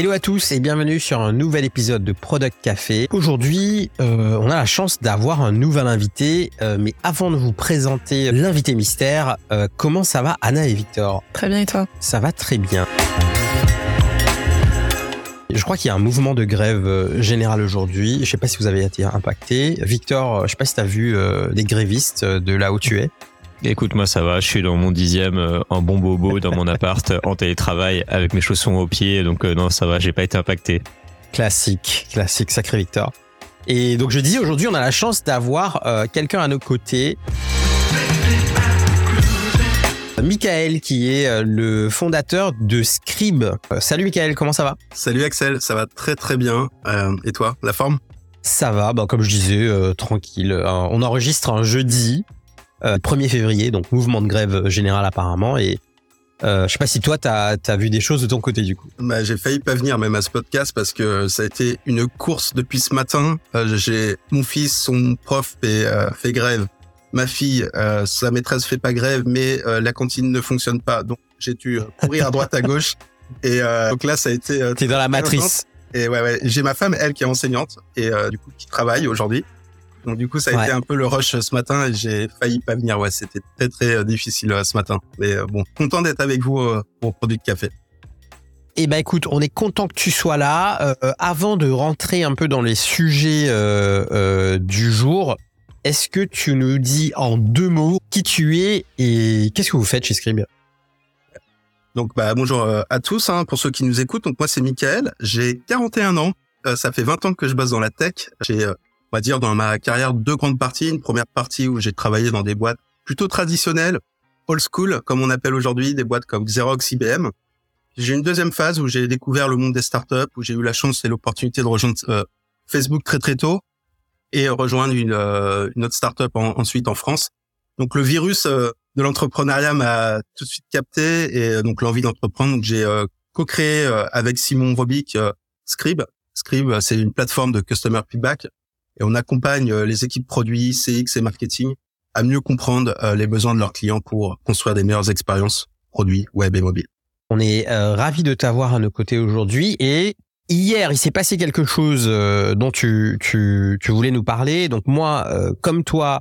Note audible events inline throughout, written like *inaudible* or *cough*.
Hello à tous et bienvenue sur un nouvel épisode de Product Café. Aujourd'hui, euh, on a la chance d'avoir un nouvel invité, euh, mais avant de vous présenter l'invité mystère, euh, comment ça va Anna et Victor? Très bien et toi? Ça va très bien. Je crois qu'il y a un mouvement de grève générale aujourd'hui. Je sais pas si vous avez été impacté. Victor, je sais pas si tu as vu des grévistes de là où tu es. Écoute, moi ça va, je suis dans mon dixième euh, en bon bobo *laughs* dans mon appart en télétravail avec mes chaussons aux pieds, donc euh, non ça va, j'ai pas été impacté. Classique, classique, sacré Victor. Et donc je dis aujourd'hui on a la chance d'avoir euh, quelqu'un à nos côtés. Michael qui est le fondateur de Scribe. salut Michael, comment ça va? Salut Axel, ça va très très bien. et toi, la forme? Ça va, bah, comme je disais, tranquille. on enregistre un jeudi. 1er euh, février, donc mouvement de grève général apparemment. Et euh, je sais pas si toi, tu as, vu des choses de ton côté du coup. Bah, j'ai failli pas venir même à ce podcast parce que ça a été une course depuis ce matin. Euh, j'ai mon fils, son prof fait, euh, fait grève. Ma fille, sa maîtresse fait pas grève, mais la cantine ne fonctionne pas. Donc j'ai dû courir à droite à gauche. Et donc là, ça a été. T'es dans la matrice. Et ouais, ouais. J'ai ma femme, elle, qui est enseignante et du coup qui travaille aujourd'hui. Donc du coup, ça a été un peu le rush ce matin et j'ai failli pas venir. Ouais, c'était très très euh, difficile euh, ce matin. Mais euh, bon, content d'être avec vous pour Produit de Café. Eh ben écoute, on est content que tu sois là. avant de rentrer un peu dans les sujets du jour, est-ce que tu nous dis en deux mots qui tu es et qu'est-ce que vous faites chez Scribe? Donc bah bonjour à tous, hein, pour ceux qui nous écoutent. Donc moi c'est Michael, j'ai 41 ans. ça fait 20 ans que je bosse dans la tech. J'ai on va dire, dans ma carrière, deux grandes parties. Une première partie où j'ai travaillé dans des boîtes plutôt traditionnelles, old school, comme on appelle aujourd'hui, des boîtes comme Xerox, IBM. J'ai une deuxième phase où j'ai découvert le monde des startups, où j'ai eu la chance et l'opportunité de rejoindre euh, Facebook très très tôt et rejoindre une, euh, une autre startup en, ensuite en France. Donc le virus euh, de l'entrepreneuriat m'a tout de suite capté et donc l'envie d'entreprendre. Donc j'ai co-créé avec Simon Robic Scribe. Scribe, c'est une plateforme de customer feedback et on accompagne euh, les équipes produits, CX et marketing à mieux comprendre euh, les besoins de leurs clients pour construire des meilleures expériences produits web et mobile. On est euh, ravi de t'avoir à nos côtés aujourd'hui et hier il s'est passé quelque chose dont tu, tu, tu voulais nous parler. Donc moi, comme toi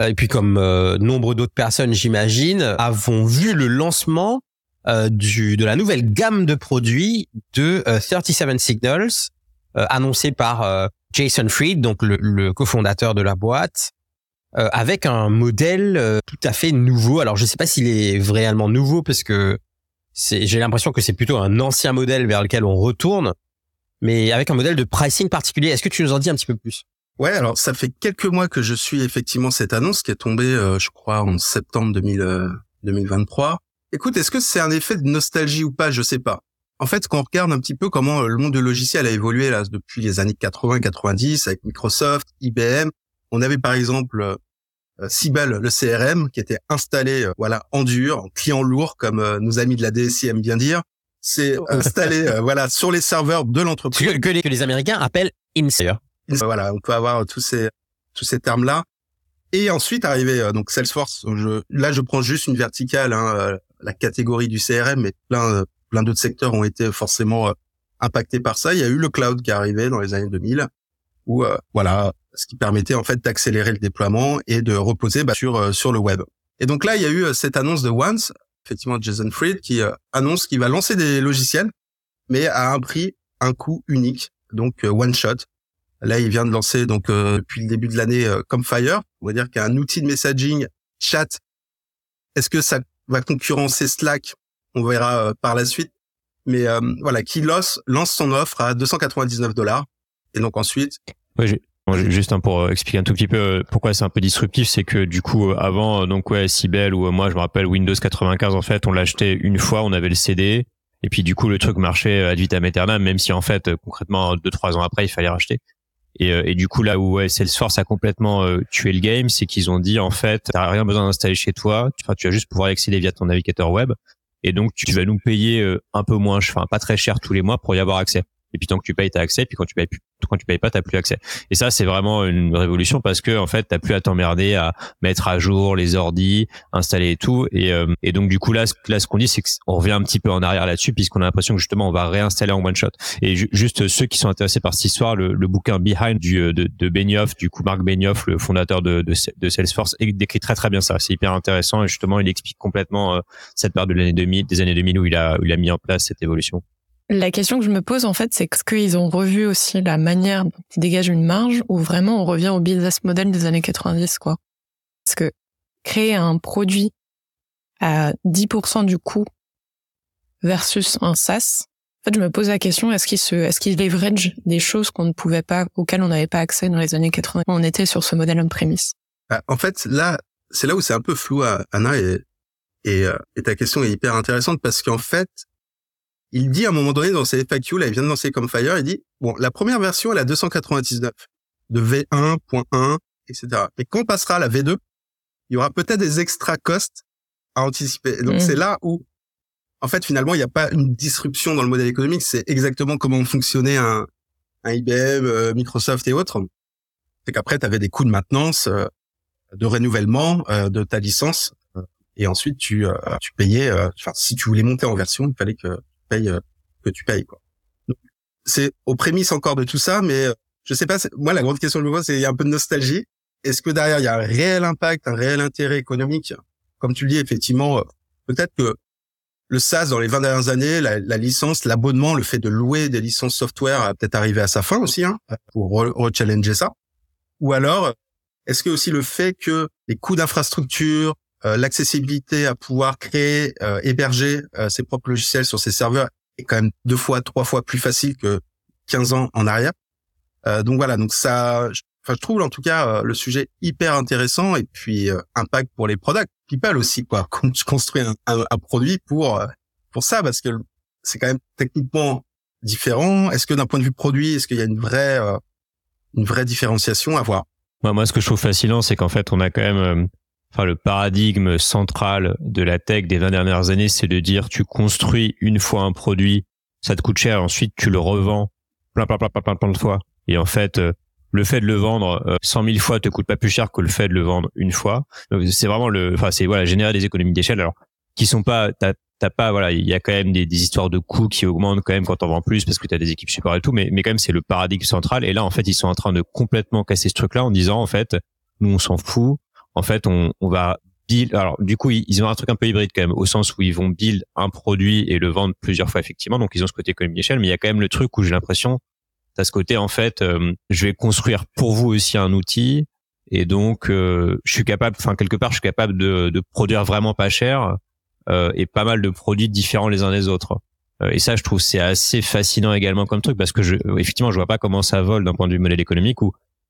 et puis comme nombre d'autres personnes, j'imagine, avons vu le lancement du, de la nouvelle gamme de produits de 37 Signals annoncé par Jason Fried, donc le, cofondateur de la boîte, euh, avec un modèle euh, tout à fait nouveau. Alors je ne sais pas s'il est réellement nouveau parce que j'ai l'impression que c'est plutôt un ancien modèle vers lequel on retourne, mais avec un modèle de pricing particulier. Est-ce que tu nous en dis un petit peu plus? Ouais, alors ça fait quelques mois que je suis effectivement cette annonce qui est tombée, euh, je crois, en septembre 2023. Écoute, est-ce que c'est un effet de nostalgie ou pas? Je sais pas. En fait, quand on regarde un petit peu comment euh, le monde de logiciel a évolué là depuis les années 80-90 avec Microsoft, IBM, on avait par exemple euh, le CRM, qui était installé euh, voilà en dur, en client lourd, comme euh, nos amis de la DSI aiment bien dire. C'est installé *laughs* voilà sur les serveurs de l'entreprise. Que, les, Américains appellent INSER. Voilà, on peut avoir tous ces tous ces termes là. Et ensuite arrivé donc Salesforce. Je, là, je prends juste une verticale, hein, la catégorie du CRM, mais plein plein d'autres secteurs ont été forcément euh, impactés par ça. Il y a eu le cloud qui est arrivé dans les années 2000, où euh, voilà, ce qui permettait en fait d'accélérer le déploiement et de reposer bah, sur euh, sur le web. Et donc là, il y a eu cette annonce de Once, effectivement Jason Fried, qui annonce qu'il va lancer des logiciels, mais à un prix, un coût unique, donc one shot. Là, il vient de lancer donc depuis le début de l'année comme Fire, on va dire qu'un outil de messaging chat. Est-ce que ça va concurrencer Slack on verra euh, par la suite. Mais euh, voilà, qui lance, lance son offre à 299 dollars. Et donc ensuite. juste pour euh, expliquer un tout petit peu pourquoi c'est un peu disruptif, c'est que du coup avant donc ouais Sibel ou moi je me rappelle Windows 95 en fait on l'achetait une fois, on avait le CD et puis du coup le truc marchait ad vitam aeternam même si en fait concrètement deux trois ans après il fallait racheter. Et, et du coup là où ouais, Salesforce a complètement tué le game, c'est qu'ils ont dit en fait t'as rien besoin d'installer chez toi, tu, tu vas juste pouvoir y accéder via ton navigateur web et donc tu vas nous payer euh, un peu moins, enfin pas très cher tous les mois pour y avoir accès. Et puis tant que tu payes, t'as accès. Puis quand tu payes quand tu payes pas, t'as plus accès. Et ça, c'est vraiment une révolution parce que en fait, t'as plus à t'emmerder à mettre à jour les ordis, installer et tout. Et, euh, donc du coup là, là, ce qu'on dit, c'est qu'on revient un petit peu en arrière là-dessus puisqu'on a l'impression que justement on va réinstaller en one shot. Et juste ceux qui sont intéressés par cette histoire, le, bouquin Behind du euh, de, de Benioff, du coup Marc Benioff, le fondateur de, Salesforce, décrit très très bien ça. C'est hyper intéressant et justement il explique complètement euh, cette période de l'année 2000, des années 2000 où il a où il a mis en place cette évolution. La question que je me pose, en fait, c'est ce qu'ils ont revu aussi la manière dont ils dégagent une marge ou vraiment on revient au business model des années 90, quoi? Parce que créer un produit à 10% du coût versus un SaaS, en fait, je me pose la question, est-ce qu'ils se, est-ce qu'ils leverage des choses qu'on ne pouvait pas, auxquelles on n'avait pas accès dans les années 80? On était sur ce modèle on-premise. Bah, en fait, là, c'est là où c'est un peu flou, Anna, et, et, euh, et ta question est hyper intéressante parce qu'en fait, il dit à un moment donné dans ses FAQ, là, il vient de lancer comme Fire, il dit, bon, la première version, elle a 299 de V1.1, etc. Et quand on passera à la V2, il y aura peut-être des extra costs à anticiper. donc, mmh. c'est là où, en fait, finalement, il n'y a pas une disruption dans le modèle économique. C'est exactement comment fonctionnait un, un IBM, euh, Microsoft et autres. C'est qu'après, tu avais des coûts de maintenance, euh, de renouvellement euh, de ta licence. et ensuite, tu, tu payais, enfin, si tu voulais monter en version, il fallait que euh, que tu payes. Quoi. C'est aux prémices encore de tout ça, mais euh, je sais pas. Moi, la grande question que je me c'est il y a un peu de nostalgie. Est-ce que derrière il y a un réel impact, un réel intérêt économique? Comme tu le dis, effectivement, euh, peut-être que le SaaS dans les 20 dernières années, la, licence, l'abonnement, le fait de louer des licences software a peut-être arrivé à sa fin aussi, hein, pour rechallenger ça. Ou alors, est-ce que aussi le fait que les coûts d'infrastructure, l'accessibilité à pouvoir créer, euh, héberger euh, ses propres logiciels sur ses serveurs est quand même deux fois, trois fois plus facile que 15 ans en arrière. donc voilà, donc ça, enfin je trouve en tout cas le sujet hyper intéressant et puis impact pour les products people aussi quoi. *laughs* Quand tu construis un, un, produit pour pour ça parce que c'est quand même techniquement différent. Est-ce que d'un point de vue produit, est-ce qu'il y a une vraie une vraie différenciation à voir? Moi, moi, ce que je trouve fascinant, c'est qu'en fait, on a quand même enfin le paradigme central de la tech des 20 dernières années, c'est de dire tu construis une fois un produit, ça te coûte cher, ensuite tu le revends plein plein plein plein plein, de fois. Et en fait, euh, le fait de le vendre 100 euh, 000 fois te coûte pas plus cher que le fait de le vendre une fois. C'est vraiment le, enfin c'est voilà générer des économies d'échelle. Alors qui sont pas, t'as pas voilà, il y a quand même des, des, histoires de coûts qui augmentent quand même quand on vend plus parce que tu as des équipes support et tout, mais mais quand même c'est le paradigme central. Et là en fait ils sont en train de complètement casser ce truc-là en disant en fait nous on s'en fout, en fait, on, on va build. Alors, du coup, ils, ont un truc un peu hybride quand même, au sens où ils vont build un produit et le vendre plusieurs fois effectivement. Donc, ils ont ce côté d'échelle, mais il y a quand même le truc où j'ai l'impression, t'as ce côté en fait, euh, je vais construire pour vous aussi un outil et donc euh, je suis capable, enfin quelque part, je suis capable de, de produire vraiment pas cher euh, et pas mal de produits différents les uns des autres. Euh, et ça, je trouve c'est assez fascinant également comme truc parce que je, effectivement, je vois pas comment ça vole d'un point de vue modèle économique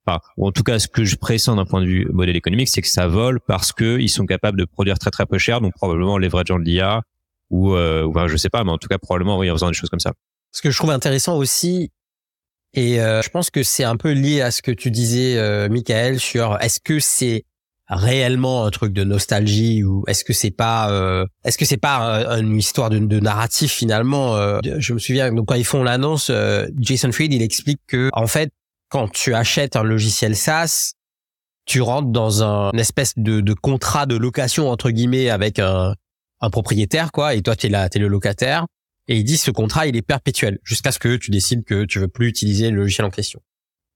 en tout cas ce que je pressens d'un point de vue modèle économique, c'est que ça vole parce que ils sont capables de produire très très peu cher, donc probablement leverageant de l'IA ou, euh, ou je sais pas, mais en tout cas probablement oui en faisant des choses comme ça. Ce que je trouve intéressant aussi, et euh, je pense que c'est un peu lié à ce que tu disais, euh, Michael, sur est-ce que c'est réellement un truc de nostalgie ou est-ce que c'est pas euh, est-ce que c'est pas une histoire de, de narratif finalement euh, je me souviens donc quand ils font l'annonce Jason Fried il explique que en fait quand tu achètes un logiciel SaaS, tu rentres dans un une espèce de, contrat de location entre guillemets avec un, un propriétaire quoi et toi tu es là tu es le locataire et il dit ce contrat il est perpétuel jusqu'à ce que tu décides que tu veux plus utiliser le logiciel en question.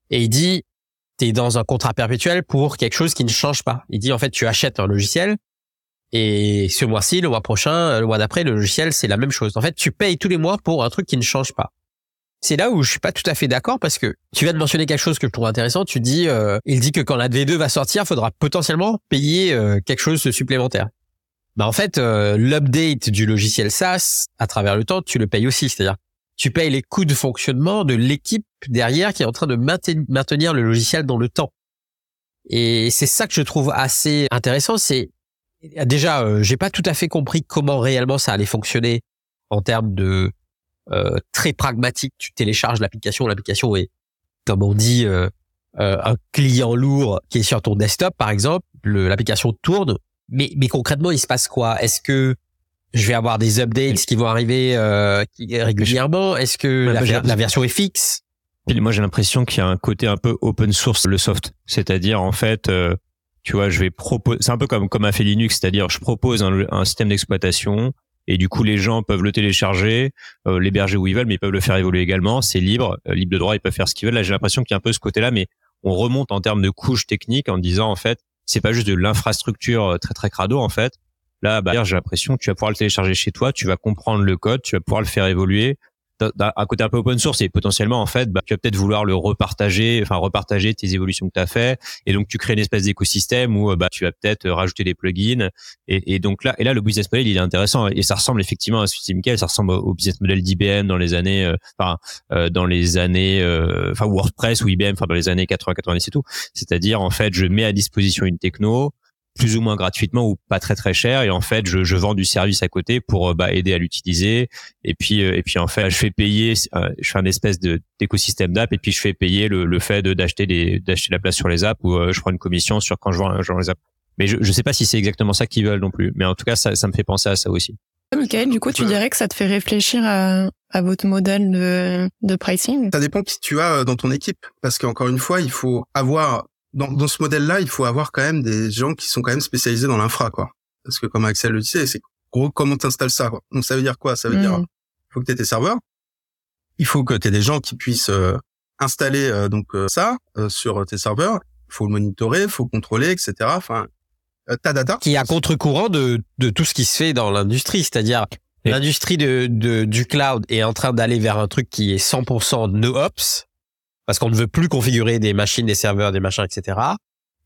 Et il dit tu es dans un contrat perpétuel pour quelque chose qui ne change pas. Il dit en fait tu achètes un logiciel et ce mois-ci, le mois prochain, le mois d'après, le logiciel c'est la même chose. En fait, tu payes tous les mois pour un truc qui ne change pas c'est là où je suis pas tout à fait d'accord parce que tu viens de mentionner quelque chose que je trouve intéressant. Tu dis, euh, il dit que quand la V2 va sortir, il faudra potentiellement payer euh, quelque chose de supplémentaire. Bah en fait, euh, l'update du logiciel SaaS à travers le temps, tu le payes aussi. C'est-à-dire, tu payes les coûts de fonctionnement de l'équipe derrière qui est en train de maintenir le logiciel dans le temps. Et c'est ça que je trouve assez intéressant. C'est déjà, j'ai pas tout à fait compris comment réellement ça allait fonctionner en termes de euh, très pragmatique. Tu télécharges l'application, l'application est, comme on dit, euh, euh, un client lourd qui est sur ton desktop, par exemple. L'application tourne, mais, mais concrètement, il se passe quoi? Est-ce que je vais avoir des updates qui vont arriver régulièrement? Est-ce que la, version est fixe? Puis moi j'ai l'impression qu'il y a un côté un peu open source le soft, c'est-à-dire en fait, euh, tu vois, je vais proposer, c'est un peu comme comme a fait Linux, c'est-à-dire je propose un, un système d'exploitation et du coup les gens peuvent le télécharger, euh, l'héberger où ils veulent, mais ils peuvent le faire évoluer également, c'est libre, euh, libre de droit, ils peuvent faire ce qu'ils veulent. Là j'ai l'impression qu'il y a un peu ce côté-là, mais on remonte en termes de couches techniques en disant en fait c'est pas juste de l'infrastructure euh, très très crado en fait. Là, bah, j'ai l'impression que tu vas pouvoir le télécharger chez toi, tu vas comprendre le code, tu vas pouvoir le faire évoluer, un côté un peu open source et potentiellement en fait bah, tu vas peut-être vouloir le repartager enfin repartager tes évolutions que tu as fait. Et donc tu crées une espèce d'écosystème où bah tu vas peut-être rajouter des plugins. Et, et, donc là et là le business model il est intéressant. Et ça ressemble effectivement à ce que Michael ça ressemble au business model d'IBM dans les années euh, enfin euh, dans les années euh, enfin WordPress ou IBM enfin dans les années 80 90 et tout. C'est-à-dire en fait je mets à disposition une techno plus ou moins gratuitement ou pas très très cher. Et en fait je, je vends du service à côté pour euh, bah, aider à l'utiliser. Et puis euh, et puis en fait je fais payer euh, je fais un espèce de d'écosystème d'app et puis je fais payer le, le fait de d'acheter des d'acheter la place sur les apps ou je prends une commission sur quand je vends, je vends les apps. Mais je je sais pas si c'est exactement ça qu'ils veulent non plus. Mais en tout cas ça ça me fait penser à ça aussi. Michael, du coup, tu dirais que ça te fait réfléchir à, à votre modèle de, de pricing? Ça dépend qui tu as dans ton équipe. Parce qu'encore une fois, il faut avoir dans, dans ce modèle-là, il faut avoir quand même des gens qui sont quand même spécialisés dans l'infra, quoi. Parce que comme Axel le disait, c'est gros comment t'installes ça, quoi? Donc ça veut dire quoi? Ça veut dire, il mm. faut que tu aies tes serveurs, il faut que tu aies des gens qui puissent euh, installer euh, donc euh, ça sur tes serveurs, il faut le monitorer, il faut contrôler, etc. Enfin, ta data. Qui est à contre-courant de, de tout ce qui se fait dans l'industrie, c'est-à-dire l'industrie de, de, du cloud est en train d'aller vers un truc qui est 100% no ops parce qu'on ne veut plus configurer des machines, des serveurs, des machins, etc.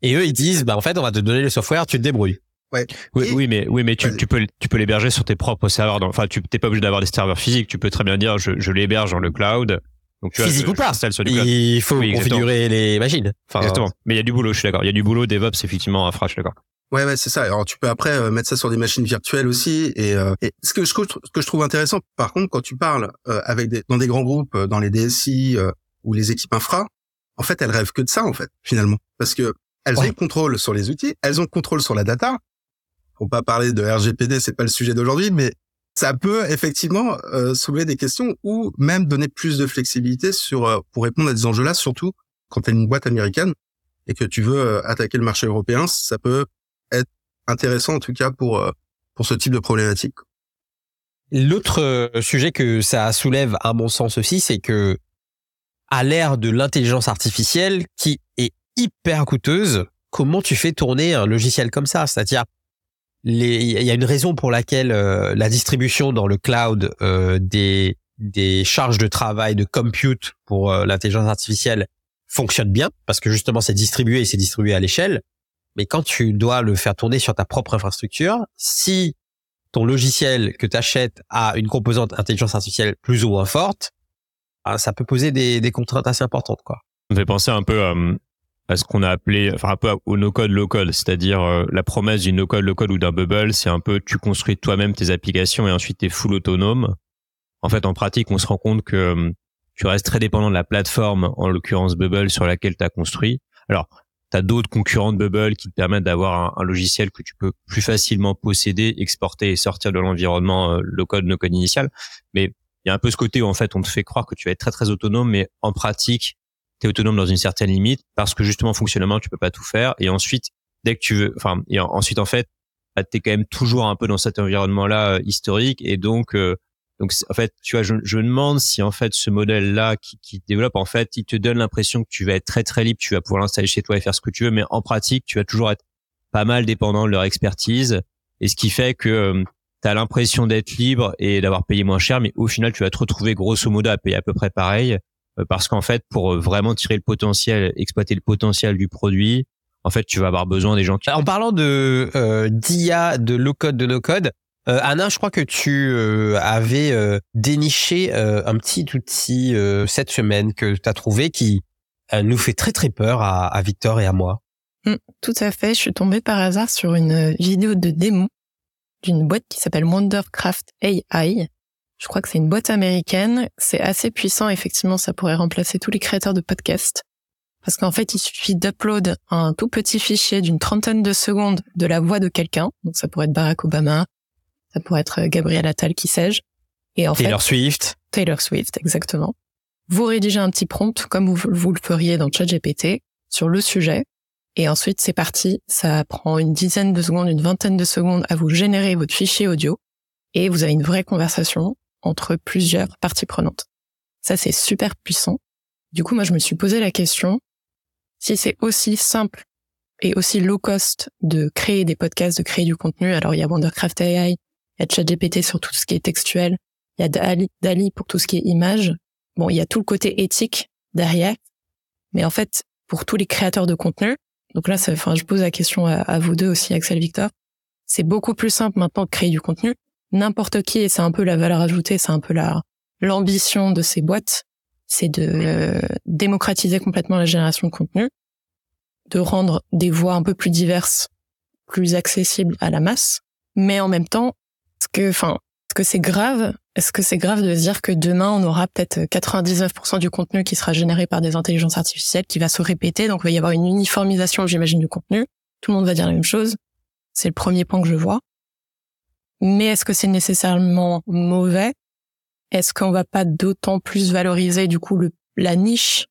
Et eux, ils disent, bah en fait, on va te donner le software, tu te débrouilles. Ouais. Oui, oui, mais oui, mais tu, tu peux tu peux l'héberger sur tes propres serveurs. Enfin, tu t'es pas obligé d'avoir des serveurs physiques. Tu peux très bien dire, je, je l'héberge dans le cloud. Donc, tu Physique ou pas Il faut configurer les machines. Enfin, exactement. Mais il y a du boulot, je suis d'accord. Il y a du boulot DevOps effectivement à je suis d'accord. Ouais, ouais, c'est ça. Alors tu peux après euh, mettre ça sur des machines virtuelles aussi. Et, euh, et, ce que je ce que je trouve intéressant, par contre, quand tu parles euh, avec des, dans des grands groupes, dans les DSI ou les équipes infra, en fait, elles rêvent que de ça, en fait, finalement. Parce que elles ont le contrôle sur les outils, elles ont le contrôle sur la data. Faut pas parler de RGPD, c'est pas le sujet d'aujourd'hui, mais ça peut effectivement euh, soulever des questions ou même donner plus de flexibilité sur euh, pour répondre à des enjeux-là, surtout quand tu es une boîte américaine et que tu veux euh, attaquer le marché européen, ça peut être intéressant en tout cas pour pour ce type de problématique. L'autre sujet que ça soulève à mon sens aussi, c'est que à l'ère de l'intelligence artificielle qui est hyper coûteuse, comment tu fais tourner un logiciel comme ça? C'est-à-dire, il y a une raison pour laquelle euh, la distribution dans le cloud euh, des, charges de travail, de compute pour euh, l'intelligence artificielle fonctionne bien, parce que justement c'est distribué et c'est distribué à l'échelle. Mais quand tu dois le faire tourner sur ta propre infrastructure, si ton logiciel que tu achètes a une composante intelligence artificielle plus ou moins forte, ça peut poser des, des, contraintes assez importantes, quoi. Ça me fait penser un peu euh, à ce qu'on a appelé, enfin un peu au no-code, low-code, c'est-à-dire euh, la promesse du no-code, low-code ou d'un bubble, c'est un peu tu construis toi-même tes applications et ensuite tu es full autonome. En fait, en pratique, on se rend compte que euh, tu restes très dépendant de la plateforme, en l'occurrence Bubble, sur laquelle tu as construit. Alors, tu as d'autres concurrents de Bubble qui te permettent d'avoir un, logiciel que tu peux plus facilement posséder, exporter et sortir de l'environnement low-code, no-code initial. Mais il y a un peu ce côté où en fait on te fait croire que tu vas être très très autonome, mais en pratique, tu es autonome dans une certaine limite parce que justement fonctionnellement tu peux pas tout faire. Et ensuite, dès que tu veux, enfin, et ensuite en fait, bah, es quand même toujours un peu dans cet environnement-là euh, historique et donc euh, donc en fait, tu vois, je, je me demande si en fait ce modèle-là qui, qui développe, en fait, il te donne l'impression que tu vas être très très libre, tu vas pouvoir l'installer chez toi et faire ce que tu veux, mais en pratique, tu vas toujours être pas mal dépendant de leur expertise. Et ce qui fait que euh, tu as l'impression d'être libre et d'avoir payé moins cher, mais au final, tu vas te retrouver grosso modo à payer à peu près pareil, euh, parce qu'en fait, pour euh, vraiment tirer le potentiel, exploiter le potentiel du produit, en fait, tu vas avoir besoin des gens qui... En parlant de euh, d'IA, de low-code, de no-code, euh, Anna, je crois que tu avais déniché un petit outil cette semaine que tu as trouvé qui nous fait très très peur à, à Victor et à moi. Mmh, tout à fait. Je suis tombée par hasard sur une vidéo de démo d'une boîte qui s'appelle Wondercraft AI. Je crois que c'est une boîte américaine. C'est assez puissant. Effectivement, ça pourrait remplacer tous les créateurs de podcasts. Parce qu'en fait, il suffit d'upload un tout petit fichier d'une trentaine de secondes de la voix de quelqu'un. Donc, ça pourrait être Barack Obama. Ça pourrait être Gabriel Attal, qui sais-je. Et en Taylor Swift. Taylor Swift, exactement. Vous rédigez un petit prompt comme vous, vous le feriez dans ChatGPT sur le sujet. Et ensuite, c'est parti. Ça prend une dizaine de secondes, une vingtaine de secondes à vous générer votre fichier audio. Et vous avez une vraie conversation entre plusieurs parties prenantes. Ça, c'est super puissant. Du coup, moi, je me suis posé la question, si c'est aussi simple et aussi low cost de créer des podcasts, de créer du contenu, alors il y a Wondercraft AI, il y a ChatGPT sur tout ce qui est textuel, il y a Dali, Dali pour tout ce qui est image. Bon, il y a tout le côté éthique derrière. Mais en fait, pour tous les créateurs de contenu, donc là, ça, enfin, je pose la question à, à vous deux aussi, Axel Victor, c'est beaucoup plus simple maintenant de créer du contenu. N'importe qui, et c'est un peu la valeur ajoutée, c'est un peu la, l'ambition de ces boîtes, c'est de euh, démocratiser complètement la génération de contenu, de rendre des voix un peu plus diverses, plus accessibles à la masse, mais en même temps, est-ce que, enfin, est-ce que c'est grave Est-ce que c'est grave de dire que demain on aura peut-être 99% du contenu qui sera généré par des intelligences artificielles, qui va se répéter, donc il va y avoir une uniformisation, j'imagine, du contenu. Tout le monde va dire la même chose. C'est le premier point que je vois. Mais est-ce que c'est nécessairement mauvais? Est-ce qu'on va pas d'autant plus valoriser du coup la niche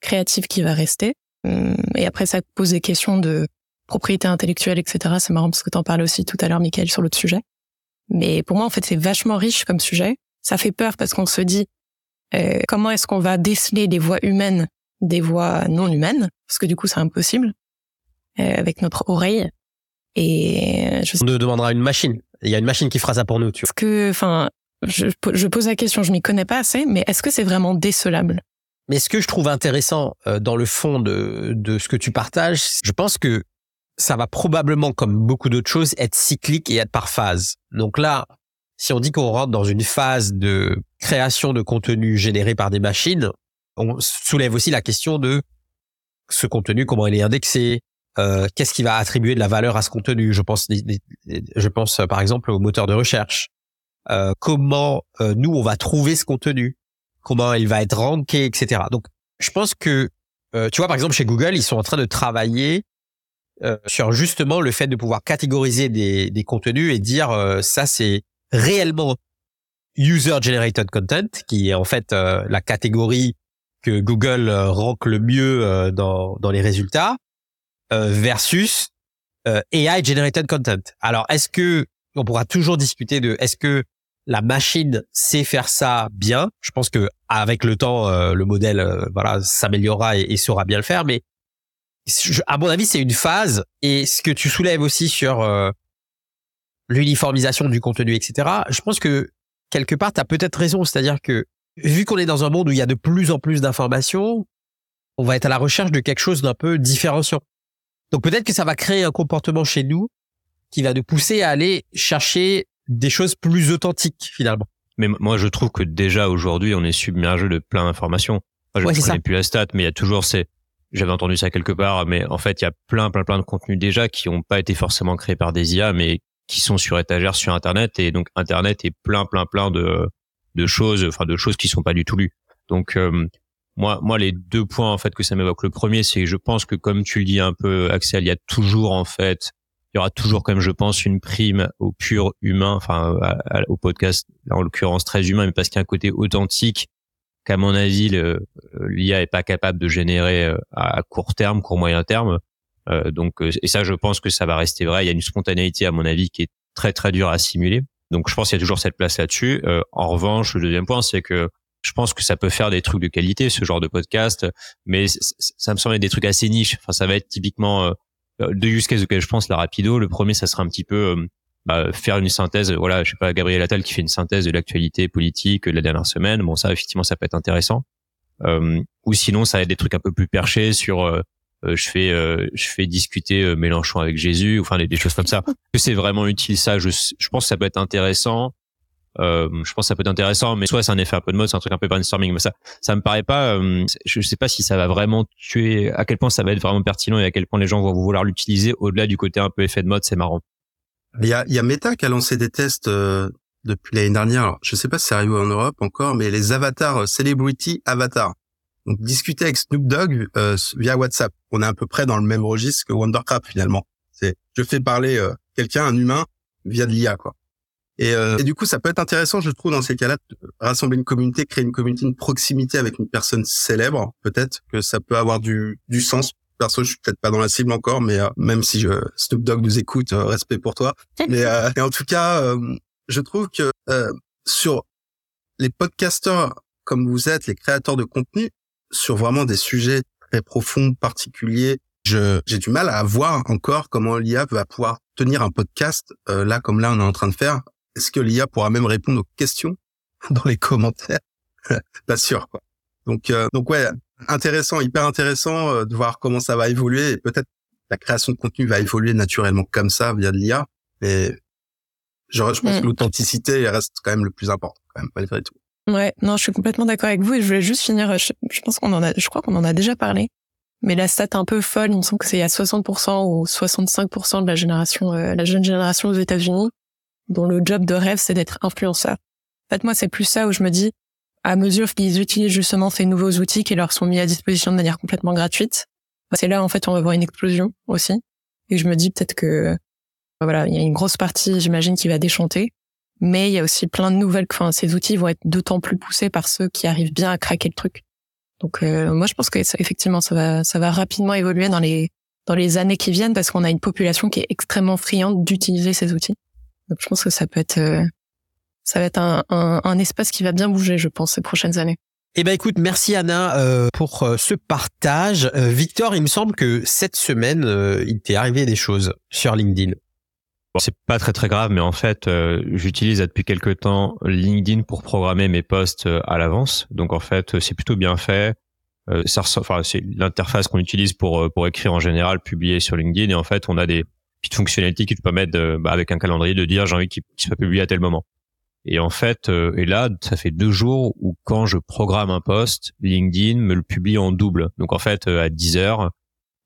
créative qui va rester? Hum, Et après, ça pose des questions de propriété intellectuelle, etc. C'est marrant parce que tu en parlais aussi tout à l'heure, Michael, sur l'autre sujet. Mais pour moi, en fait, c'est vachement riche comme sujet. Ça fait peur parce qu'on se dit euh, comment est-ce qu'on va déceler des voix humaines des voix non humaines? Parce que du coup, c'est impossible euh, avec notre oreille. Et je on nous demandera une machine. Il y a une machine qui fera ça pour nous. Tu vois. Parce que, enfin, je, je pose la question, je m'y connais pas assez, mais est-ce que c'est vraiment décelable? Mais ce que je trouve intéressant euh, dans le fond de, de ce que tu partages, je pense que ça va probablement, comme beaucoup d'autres choses, être cyclique et être par phase. Donc là, si on dit qu'on rentre dans une phase de création de contenu généré par des machines, on soulève aussi la question de ce contenu, comment il est indexé, euh, qu'est-ce qui va attribuer de la valeur à ce contenu. Je pense, je pense par exemple au moteur de recherche. Euh, comment euh, nous on va trouver ce contenu, comment il va être ranké, etc. Donc je pense que euh, tu vois par exemple chez Google ils sont en train de travailler sur justement le fait de pouvoir catégoriser des, des contenus et dire ça c'est réellement user generated content qui est en fait la catégorie que Google rank le mieux dans, dans les résultats versus AI generated content. Alors est-ce que on pourra toujours discuter de est-ce que la machine sait faire ça bien? Je pense que avec le temps, euh, le modèle euh, voilà s'améliorera et, saura bien le faire. Mais à mon avis, c'est une phase. Et ce que tu soulèves aussi sur euh, l'uniformisation du contenu, etc. Je pense que quelque part, tu as peut-être raison. C'est-à-dire que vu qu'on est dans un monde où il y a de plus en plus d'informations, on va être à la recherche de quelque chose d'un peu différenciant. Donc peut-être que ça va créer un comportement chez nous qui va nous pousser à aller chercher des choses plus authentiques finalement. Mais moi, je trouve que déjà aujourd'hui, on est submergé de plein d'informations. je ne connais plus la stat, mais il y a toujours ces. J'avais entendu ça quelque part, mais en fait, il y a plein, plein, plein de contenus déjà qui n'ont pas été forcément créés par des IA, mais qui sont sur étagère sur Internet. Et donc, Internet est plein, plein, plein de de choses, enfin de choses qui sont pas du tout lues. Donc, euh, moi, moi, les deux points en fait que ça m'évoque. Le premier, c'est que je pense que comme tu le dis un peu, Axel, il y a toujours en fait il y aura toujours même, je pense, une prime au pur humain, enfin au podcast, en l'occurrence très humain, mais parce qu'il y a un côté authentique qu'à mon avis, l'IA est pas capable de générer euh, à court terme, court moyen terme. Euh, donc, euh, et ça, je pense que ça va rester vrai. Il y a une spontanéité, à mon avis, qui est très très dure à simuler. Donc, je pense qu'il y a toujours cette place là-dessus. en revanche, le deuxième point, c'est que je pense que ça peut faire des trucs de qualité, ce genre de podcast, mais ça me semble être des trucs assez niches. Enfin, ça va être typiquement euh, deux use cases auxquels je pense, la rapido. Le premier, ça sera un petit peu euh, bah, faire une synthèse. Voilà, je sais pas, Gabriel Attal qui fait une synthèse de l'actualité politique de la dernière semaine. Bon, ça, effectivement, ça peut être intéressant. Euh, ou sinon, ça être des trucs un peu plus perchés sur euh, je fais je fais discuter Mélenchon avec Jésus, enfin des, choses comme ça. Que c'est vraiment utile? Ça. Je, je pense que ça peut être intéressant. Euh, je pense que ça peut être intéressant, mais soit c'est un effet un peu de mode, c'est un truc un peu brainstorming, mais ça, ça me paraît pas. Euh, je sais pas si ça va vraiment tuer, à quel point ça va être vraiment pertinent et à quel point les gens vont vouloir l'utiliser au-delà du côté un peu effet de mode. C'est marrant. Il y a, y a Meta qui a lancé des tests euh, depuis l'année dernière. Alors, je sais pas si c'est arrivé en Europe encore, mais les avatars celebrity avatars. Donc discuter avec Snoop Dogg via WhatsApp. On est à peu près dans le même registre que Wondercraft finalement. C'est je fais parler quelqu'un, un humain, via de l'IA quoi. Et, euh, et, du coup, ça peut être intéressant, je trouve, dans ces cas-là, rassembler une communauté, créer une communauté, une proximité avec une personne célèbre. Peut-être que ça peut avoir du, du sens. Perso, je suis peut-être pas dans la cible encore, mais euh, même si je, Snoop Dogg nous écoute, euh, respect pour toi. *laughs* Mais, mais en tout cas, je trouve que sur les podcasteurs comme vous êtes, les créateurs de contenu, sur vraiment des sujets très profonds, particuliers, je j'ai du mal à voir encore comment l'IA va pouvoir tenir un podcast là comme là on est en train de faire est-ce que l'IA pourra même répondre aux questions *laughs* dans les commentaires? *laughs* Pas sûr, quoi. Donc, euh, donc ouais, intéressant, hyper intéressant euh, de voir comment ça va évoluer. Et peut-être la création de contenu va évoluer naturellement comme ça via de l'IA. Mais je, je pense que mm. l'authenticité reste quand même le plus important, quand même, malgré tout. Ouais, non, je suis complètement d'accord avec vous et je voulais juste finir. Je, pense qu'on en a, je crois qu'on en a déjà parlé, mais la stat un peu folle, il me semble que c'est a 60% ou 65% de la génération, euh, la jeune génération aux États-Unis dont le job de rêve, c'est d'être influenceur. En fait, moi, c'est plus ça où je me dis, à mesure qu'ils utilisent justement ces nouveaux outils qui leur sont mis à disposition de manière complètement gratuite, c'est là, en fait, on va voir une explosion aussi. Et je me dis peut-être que, voilà, il y a une grosse partie, j'imagine, qui va déchanter. Mais il y a aussi plein de nouvelles, enfin, ces outils vont être d'autant plus poussés par ceux qui arrivent bien à craquer le truc. Donc, euh, moi, je pense que ça, effectivement, ça va, ça va rapidement évoluer dans les, dans les années qui viennent parce qu'on a une population qui est extrêmement friande d'utiliser ces outils. Donc je pense que ça peut être, euh, ça va être un, un, un, espace qui va bien bouger, je pense, ces prochaines années. Eh ben écoute, merci Anna euh, pour euh, ce partage. Victor, il me semble que cette semaine, il t'est arrivé des choses sur LinkedIn. Bon, c'est pas très très grave, mais en fait, j'utilise depuis quelques temps LinkedIn pour programmer mes posts à l'avance. Donc en fait, c'est plutôt bien fait. ça enfin, c'est l'interface qu'on utilise pour pour écrire en général, publier sur LinkedIn. Et en fait, on a des petites fonctionnalités qui te permettent de, bah, avec un calendrier de dire j'ai envie qu'il soit publié à tel moment. Et en fait, euh, et là, ça fait deux jours où quand je programme un post, LinkedIn me le publie en double. Donc en fait, euh, à 10 heures,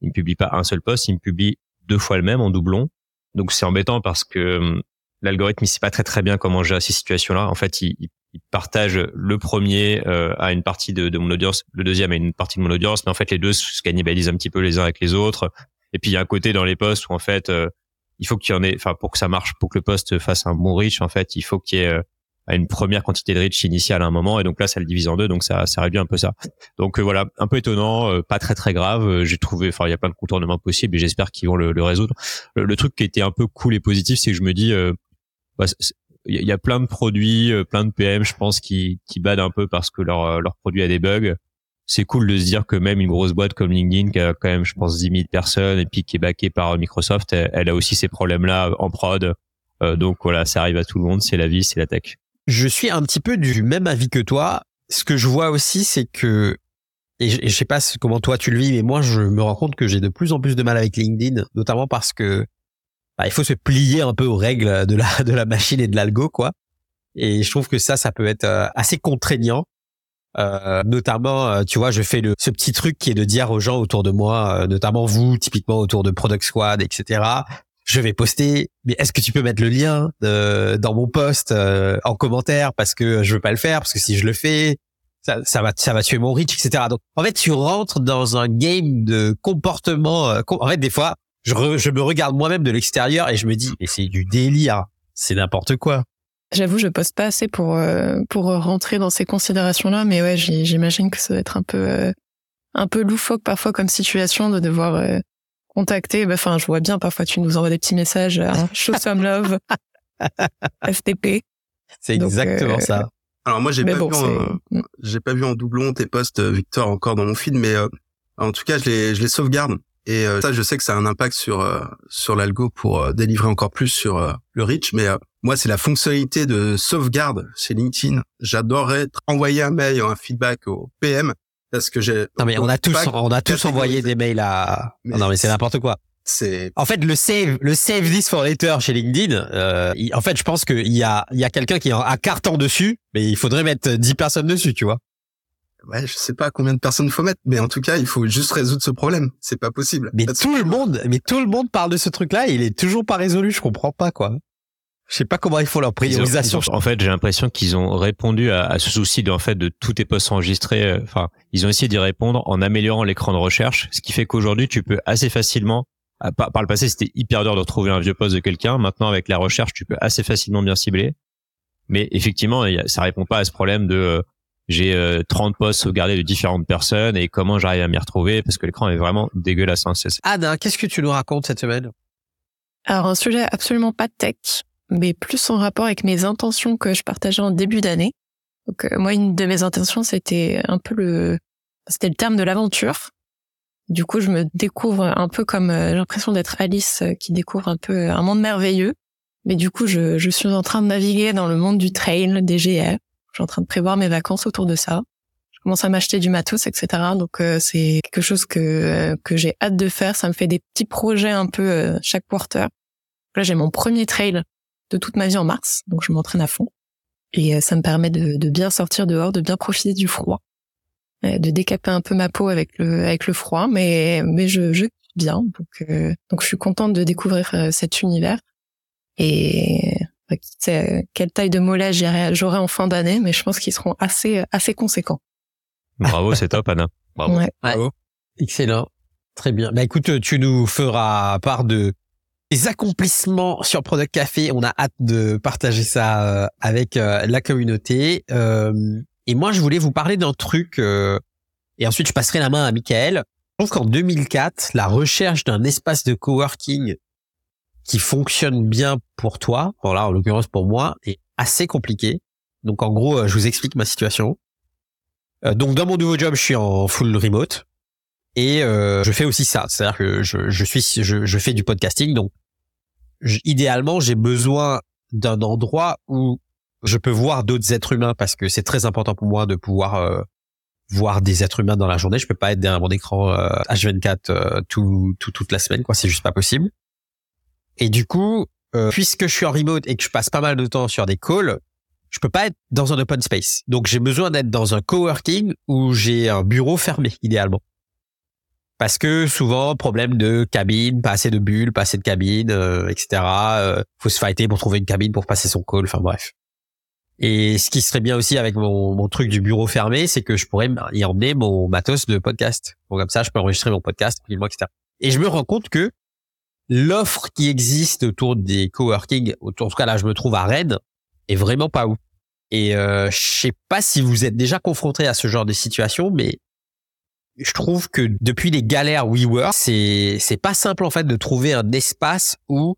il me publie pas un seul post, il me publie deux fois le même en doublon. Donc c'est embêtant parce que hum, l'algorithme il sait pas très très bien comment gérer ces situations-là. En fait, il, partage le premier euh, à une partie de, de, mon audience, le deuxième à une partie de mon audience, mais en fait les deux se cannibalisent un petit peu les uns avec les autres. Et puis il y a un côté dans les posts où en fait euh, il faut qu'il y en ait, enfin pour que ça marche, pour que le poste fasse un bon reach, en fait il faut qu'il y ait euh, une première quantité de reach initiale à un moment et donc là ça le divise en deux donc ça ça réduit un peu ça. Donc euh, voilà un peu étonnant pas très très grave j'ai trouvé enfin il y a plein de contournements possibles et j'espère qu'ils vont le, le résoudre. Le, truc qui était un peu cool et positif c'est que je me dis bah, il y a plein de produits plein de PM je pense qui qui badent un peu parce que leur leur produit a des bugs c'est cool de se dire que même une grosse boîte comme LinkedIn, qui a quand même, je pense, 10 000 personnes et puis qui est backée par Microsoft, elle, a aussi ces problèmes-là en prod. Euh, donc voilà, ça arrive à tout le monde, c'est la vie, c'est la tech. Je suis un petit peu du même avis que toi. Ce que je vois aussi, c'est que, et je, sais pas comment toi tu le vis, mais moi je me rends compte que j'ai de plus en plus de mal avec LinkedIn, notamment parce que bah, il faut se plier un peu aux règles de la de la machine et de l'algo, quoi. Et je trouve que ça, ça peut être euh, assez contraignant. Euh, notamment, euh, tu vois, je fais le, ce petit truc qui est de dire aux gens autour de moi, euh, notamment vous, typiquement autour de Product Squad, etc. Je vais poster, mais est-ce que tu peux mettre le lien dans mon post en commentaire? Parce que je veux pas le faire parce que si je le fais, ça, va, ça va tuer mon reach, etc. Donc, en fait, tu rentres dans un game de comportement. en fait, des fois, je, je me regarde moi-même de l'extérieur et je me dis, mais c'est du délire, c'est n'importe quoi. J'avoue, je poste pas assez pour euh, pour rentrer dans ces considérations-là, mais ouais, j'imagine que ça va être un peu euh, un peu loufoque parfois comme situation de devoir euh, contacter. Bah, enfin, je vois bien parfois tu nous envoies des petits messages, hein, *laughs* show some love, FTP. C'est exactement ça. Alors moi, j'ai pas vu en, mm. j'ai pas vu en doublon tes posts, Victor, encore dans mon feed, mais en tout cas, je les je les sauvegarde. Et ça, je sais que ça a un impact sur sur l'algo pour délivrer encore plus sur le reach, mais moi, c'est la fonctionnalité de sauvegarde chez LinkedIn. J'adorerais envoyer un mail ou un feedback au PM parce que j'ai. Non mais on a tous, on a tous envoyé des mails à. non mais c'est n'importe quoi. C'est. En fait, le save, le save this for later chez LinkedIn. Euh, en fait, je pense qu'il y a, il y a quelqu'un qui a carton dessus, mais il faudrait mettre 10 personnes dessus, tu vois. Ouais, je sais pas combien de personnes il faut mettre, mais en tout cas, il faut juste résoudre ce problème. C'est pas possible. Mais tout le monde, mais tout le monde parle de ce truc-là, et il est toujours pas résolu. Je comprends pas quoi. Je sais pas comment ils font leur priorisation. en fait, j'ai l'impression qu'ils ont répondu à, ce souci de, en fait, de tous tes posts enregistrés. Euh, enfin, ils ont essayé d'y répondre en améliorant l'écran de recherche, ce qui fait qu'aujourd'hui, tu peux assez facilement Ah, par, par le passé, c'était hyper dur de retrouver un vieux poste de quelqu'un. Maintenant, avec la recherche, tu peux assez facilement bien cibler. Mais effectivement, ça répond pas à ce problème de euh, j'ai euh, 30 postes sauvegardés de différentes personnes et comment j'arrive à m'y retrouver parce que l'écran est vraiment dégueulasse. Hein. C'est- Anne, qu'est-ce que tu nous racontes cette semaine? Alors, un sujet absolument pas tech, mais plus en rapport avec mes intentions que je partageais en début d'année. Donc, euh, moi, une de mes intentions, c'était un peu le, c'était le terme de l'aventure. Du coup, je me découvre un peu comme, euh, j'ai l'impression d'être Alice euh, qui découvre un peu euh, un monde merveilleux. Mais du coup, je, je suis en train de naviguer dans le monde du trail, des GR. Suis en train de prévoir mes vacances autour de ça. Je commence à m'acheter du matos, etc. Donc, euh, c'est quelque chose que, euh, que j'ai hâte de faire. Ça me fait des petits projets un peu euh, chaque quarter. Là, j'ai mon premier trail de toute ma vie en mars, donc je m'entraîne à fond. Et euh, ça me permet de, de bien sortir dehors, de bien profiter du froid, euh, de décaper un peu ma peau avec le avec le froid, mais mais je je bien, donc donc je suis contente de découvrir cet univers. Et euh, qui sait euh, quelle taille de mollets j'irai- j'aurai en fin d'année, mais je pense qu'ils seront assez assez conséquents. Bravo, c'est top, Anna. Bravo. Ouais. Bravo. Excellent. Très bien. Bah écoute, tu nous feras part de tes accomplissements sur Product Café. On a hâte de partager ça euh, avec euh, la communauté. Euh, et moi, je voulais vous parler d'un truc. euh, et ensuite, je passerai la main à Michael. Je trouve qu'en 2004, la recherche d'un espace de coworking qui fonctionne bien pour toi, bon là, en l'occurrence pour moi, est assez compliqué. Donc en gros, euh, je vous explique ma situation. Euh, donc dans mon nouveau job, je suis en full remote. Et euh, je fais aussi ça, c'est-à-dire que je, je suis, je, je fais du podcasting, donc idéalement j'ai besoin d'un endroit où je peux voir d'autres êtres humains parce que c'est très important pour moi de pouvoir euh, voir des êtres humains dans la journée. Je peux pas être derrière mon écran euh, H24 euh, tout, tout toute la semaine, quoi. C'est juste pas possible. Et du coup, euh, puisque je suis en remote et que je passe pas mal de temps sur des calls, je peux pas être dans un open space. Donc j'ai besoin d'être dans un coworking où j'ai un bureau fermé idéalement. Parce que souvent, problème de cabine, pas assez de bulles, pas assez de cabine, euh, etc. Euh, faut se fighter pour trouver une cabine pour passer son call. Enfin bref. Et ce qui serait bien aussi avec mon, mon truc du bureau fermé, c'est que je pourrais y emmener mon matos de podcast. Donc comme ça, je peux enregistrer mon podcast etc. Et je me rends compte que l'offre qui existe autour des coworking, autour, en tout cas là, je me trouve à Rennes, est vraiment pas ouf. Et euh, je sais pas si vous êtes déjà confronté à ce genre de situation, mais je trouve que depuis les galères WeWork, c'est c'est pas simple en fait de trouver un espace où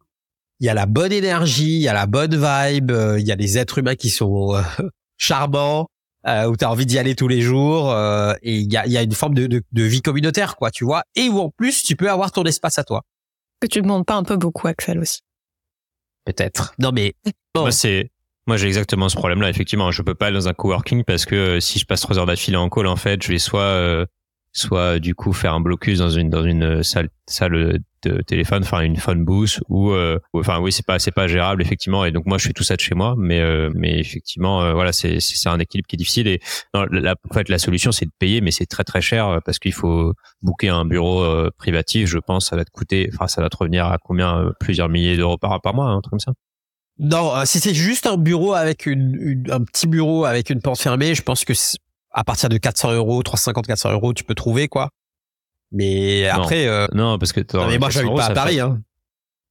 il y a la bonne énergie, il y a la bonne vibe, euh, il y a des êtres humains qui sont euh, *laughs* charmants, euh, où tu as envie d'y aller tous les jours, et il y a, il y a une forme de, de, de vie communautaire, quoi, tu vois, et où en plus tu peux avoir ton espace à toi, Que tu demandes pas un peu beaucoup, Axel aussi. peut-être. Non mais non, Moi, c'est, moi, j'ai exactement ce problème-là. Effectivement, je peux pas aller dans un coworking parce que euh, si je passe trois heures d'affilée en call, en fait, je vais soit, euh, soit du coup faire un blocus dans une dans une salle salle de téléphone, enfin une phone booth ou, euh, ou- enfin oui, c'est pas c'est pas gérable effectivement. Et donc moi, je fais tout ça de chez moi, mais euh, mais effectivement, euh, voilà, c'est c'est un équilibre qui est difficile. Et non, la, en fait, la solution, c'est de payer, mais c'est très très cher euh, parce qu'il faut booker un bureau euh, privatif. Je pense, ça va te coûter, enfin, ça va te revenir à combien euh, plusieurs milliers d'euros par par mois, hein, un truc comme ça. Non, euh, si c'est juste un bureau avec une, une- un petit bureau avec une porte fermée, je pense que à partir de 400 euros, 350, 400 euros, tu peux trouver quoi. Mais Non. après, euh, Non, parce que non, mais moi 400 j'habite pas à Paris. fait- Hein.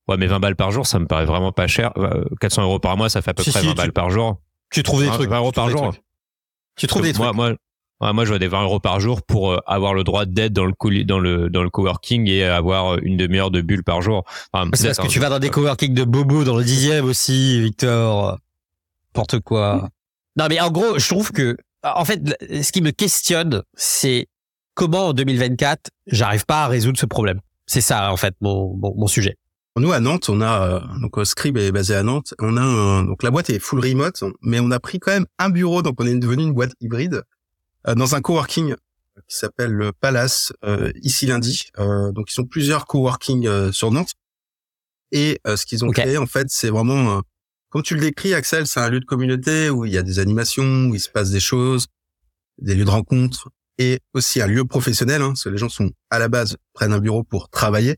Ouais, mais 20 balles par jour, ça me paraît vraiment pas cher. Euh, 400 euros par mois, ça fait à peu Si, près si, 20 tu- balles par jour. Tu trouves des 20 trucs. 20 euros par jour. Tu trouves des moi, trucs. moi, ouais, moi, je vois des 20 euros par jour pour euh, avoir le droit d'être dans le co- dans le dans le coworking et avoir euh, une demi-heure de bulle par jour. Enfin, C'est parce que tu hein, vas dans des coworking de bobo dans le dixième aussi, Victor. N'importe quoi. Non, mais en gros, je trouve que, en fait, ce qui me questionne, c'est comment en 2024, j'arrive pas à résoudre ce problème. C'est ça, en fait, mon, mon, mon sujet. Nous à Nantes, on a euh, donc euh, Scrib est basé à Nantes. On a un- donc la boîte est full remote, mais on a pris quand même un bureau, donc on est devenu une boîte hybride euh, dans un coworking qui s'appelle le Palace euh, ici lundi. Euh, donc ils sont plusieurs coworking euh, sur Nantes. Et euh, ce qu'ils ont créé en fait, c'est vraiment euh, comme tu le décris, Axel, c'est un lieu de communauté où il y a des animations, où il se passe des choses, des lieux de rencontre, et aussi un lieu professionnel, hein, parce que les gens sont à la base prennent un bureau pour travailler.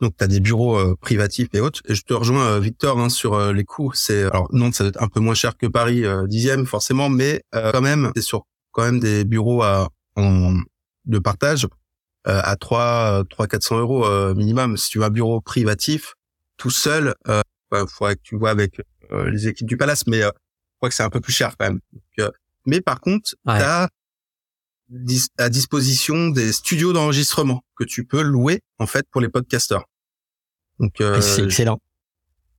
Donc, tu as des bureaux euh, privatifs et autres. Et je te rejoins, euh, Victor, hein, sur euh, les coûts. C'est alors Nantes, ça doit être un peu moins cher que Paris, euh, dixième forcément, mais euh, quand même, c'est sur quand même des bureaux à, en, de partage euh, à 3 3 400 euros euh, minimum. Si tu veux un bureau privatif tout seul, il bah, faudrait que tu vois avec les équipes du Palace, mais je crois que c'est un peu plus cher quand même. mais par contre, tu as à disposition des studios d'enregistrement que tu peux louer en fait pour les podcasters. Donc c'est excellent.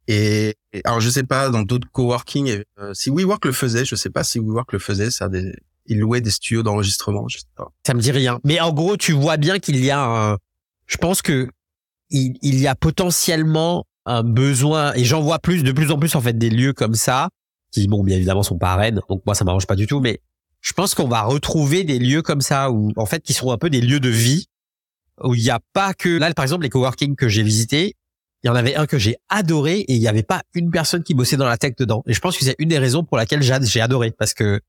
Et, alors je sais pas dans d'autres coworking euh, si WeWork le faisait, je sais pas si WeWork le faisait, ça des ils louaient des studios d'enregistrement, je sais pas. Ça me dit rien. Mais en gros, tu vois bien qu'il y a un je pense que il, il y a potentiellement un besoin et j'en vois plus de plus en plus en fait des lieux comme ça qui bon bien évidemment sont pas à Rennes, donc moi ça m'arrange pas du tout mais je pense qu'on va retrouver des lieux comme ça où en fait qui sont un peu des lieux de vie où il n'y a pas que là par exemple les coworking que j'ai visités il y en avait un que j'ai adoré et il n'y avait pas une personne qui bossait dans la tech dedans. Et je pense que c'est une des raisons pour laquelle j'ai adoré parce que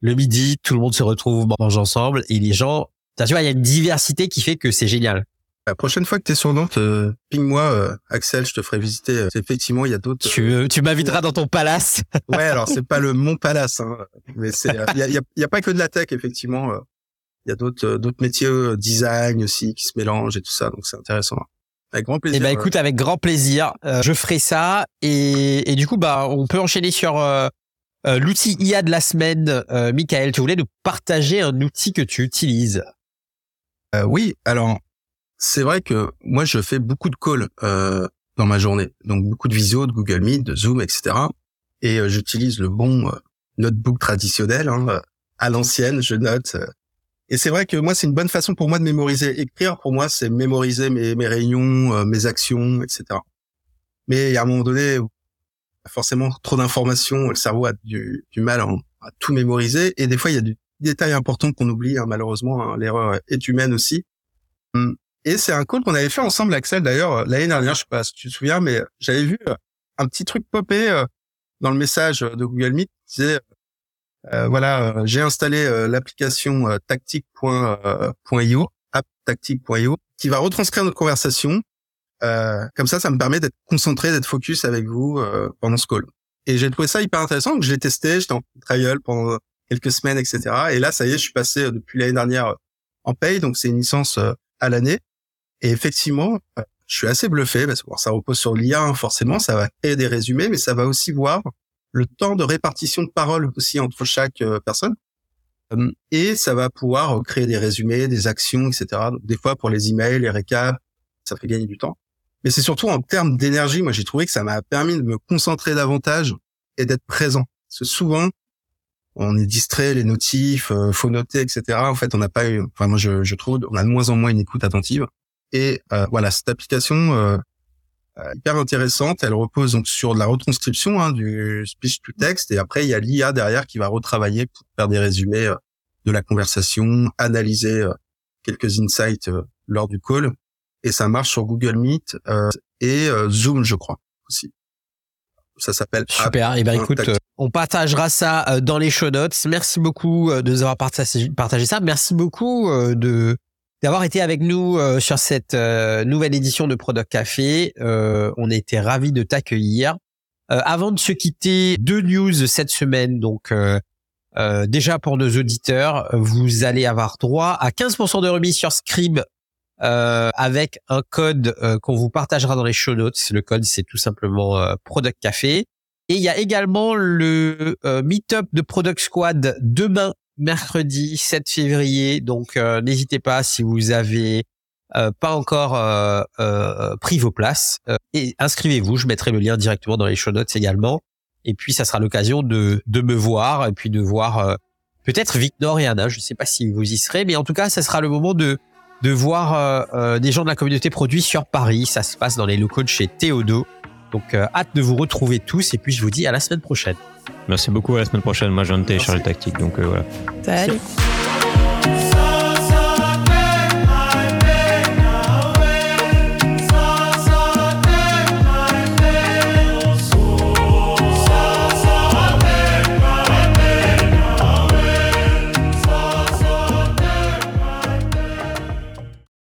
le midi, tout le monde se retrouve, mange ensemble et les gens, tu vois, il y a une diversité qui fait que c'est génial. La prochaine fois que tu es sur Nantes, euh, ping-moi, euh, Axel, je te ferai visiter. Euh, effectivement, il y a d'autres. Tu, tu m'inviteras dans ton palace. ouais, *laughs* alors c'est pas le Mont Palace, hein, mais c'est. Il y a, y a, pas que de la tech, effectivement. Il y a d'autres d'autres métiers, design aussi, qui se mélangent et tout ça, donc c'est intéressant. Avec grand plaisir. Eh ben, écoute, avec grand plaisir. Je ferai ça. Et, et, du coup, bah, on peut enchaîner sur l'outil IA de la semaine. Michael, tu voulais nous partager un outil que tu utilises? Oui. Alors, c'est vrai que moi, je fais beaucoup de calls dans ma journée. Donc, beaucoup de visio, de Google Meet, de Zoom, etc. Et j'utilise le bon notebook traditionnel. Hein, à l'ancienne, je note et c'est vrai que moi, c'est une bonne façon pour moi de mémoriser. Écrire, pour moi, c'est mémoriser mes, mes réunions, euh, mes actions, etc. Mais a un moment donné, forcément trop d'informations, le cerveau a du, du mal à, tout mémoriser. Et des fois, il y a des détails importants qu'on oublie, hein, malheureusement. Hein, L'erreur est humaine aussi. Hum. Et c'est un call qu'on avait fait ensemble, Axel, d'ailleurs, euh, l'année dernière, je sais pas si tu te souviens, mais j'avais vu euh, un petit truc popper dans le message de Google Meet qui disait euh, voilà, euh, j'ai installé euh, l'application tactic.io, apptactic.io, qui va retranscrire notre conversation. comme ça, ça me permet d'être concentré, d'être focus avec vous pendant ce call. Et j'ai trouvé ça hyper intéressant. Donc, je l'ai testé, j'étais en trial pendant quelques semaines, etc. Et là, ça y est, je suis passé depuis l'année dernière en paye, donc c'est une licence à l'année. Et effectivement, je suis assez bluffé parce que ça repose sur l'IA, hein, forcément, ça va créer des résumés, mais ça va aussi voir le temps de répartition de parole aussi entre chaque euh, personne. Euh, et ça va pouvoir créer des résumés, des actions, etc. Donc, des fois, pour les emails, les récaps, ça fait gagner du temps. Mais c'est surtout en termes d'énergie, moi j'ai trouvé que ça m'a permis de me concentrer davantage et d'être présent. Parce que souvent, on est distrait, les notifs, euh, faut noter, etc. En fait, on n'a pas eu, enfin moi je, je, trouve, on a de moins en moins une écoute attentive. Et voilà, cette application, euh, hyper intéressante. Elle repose donc sur la retranscription hein, du speech to text et après il y a l'IA derrière qui va retravailler pour faire des résumés euh, de la conversation, analyser euh, quelques insights lors du call et ça marche sur Google Meet et Zoom je crois aussi. Ça s'appelle Super. Et eh ben écoute, on partagera ça dans les show notes. Merci beaucoup de nous avoir partagé ça. Merci beaucoup de d'avoir été avec nous euh, sur cette euh, nouvelle édition de Product Café. Euh, on été ravis de t'accueillir. avant de se quitter, deux news cette semaine. Donc déjà pour nos auditeurs, vous allez avoir droit à 15% de remise sur Scribe avec un code qu'on vous partagera dans les show notes. Le code, c'est tout simplement Product Café. Et il y a également le meetup de Product Squad demain mercredi 7 février. Donc euh, n'hésitez pas si vous avez euh, pas encore euh, pris vos places et inscrivez-vous. Je mettrai le lien directement dans les show notes également. Et puis ça sera l'occasion de, de me voir et puis de voir peut-être Victor et Anna. Je ne sais pas si vous y serez, mais en tout cas, ça sera le moment de de voir des gens de la communauté produit sur Paris. Ça se passe dans les locaux de chez Théodo. Donc hâte de vous retrouver tous et puis je vous dis à la semaine prochaine. Merci beaucoup. À la semaine prochaine. Moi, je viens de télécharger le tactique. Donc, euh, voilà. Salut.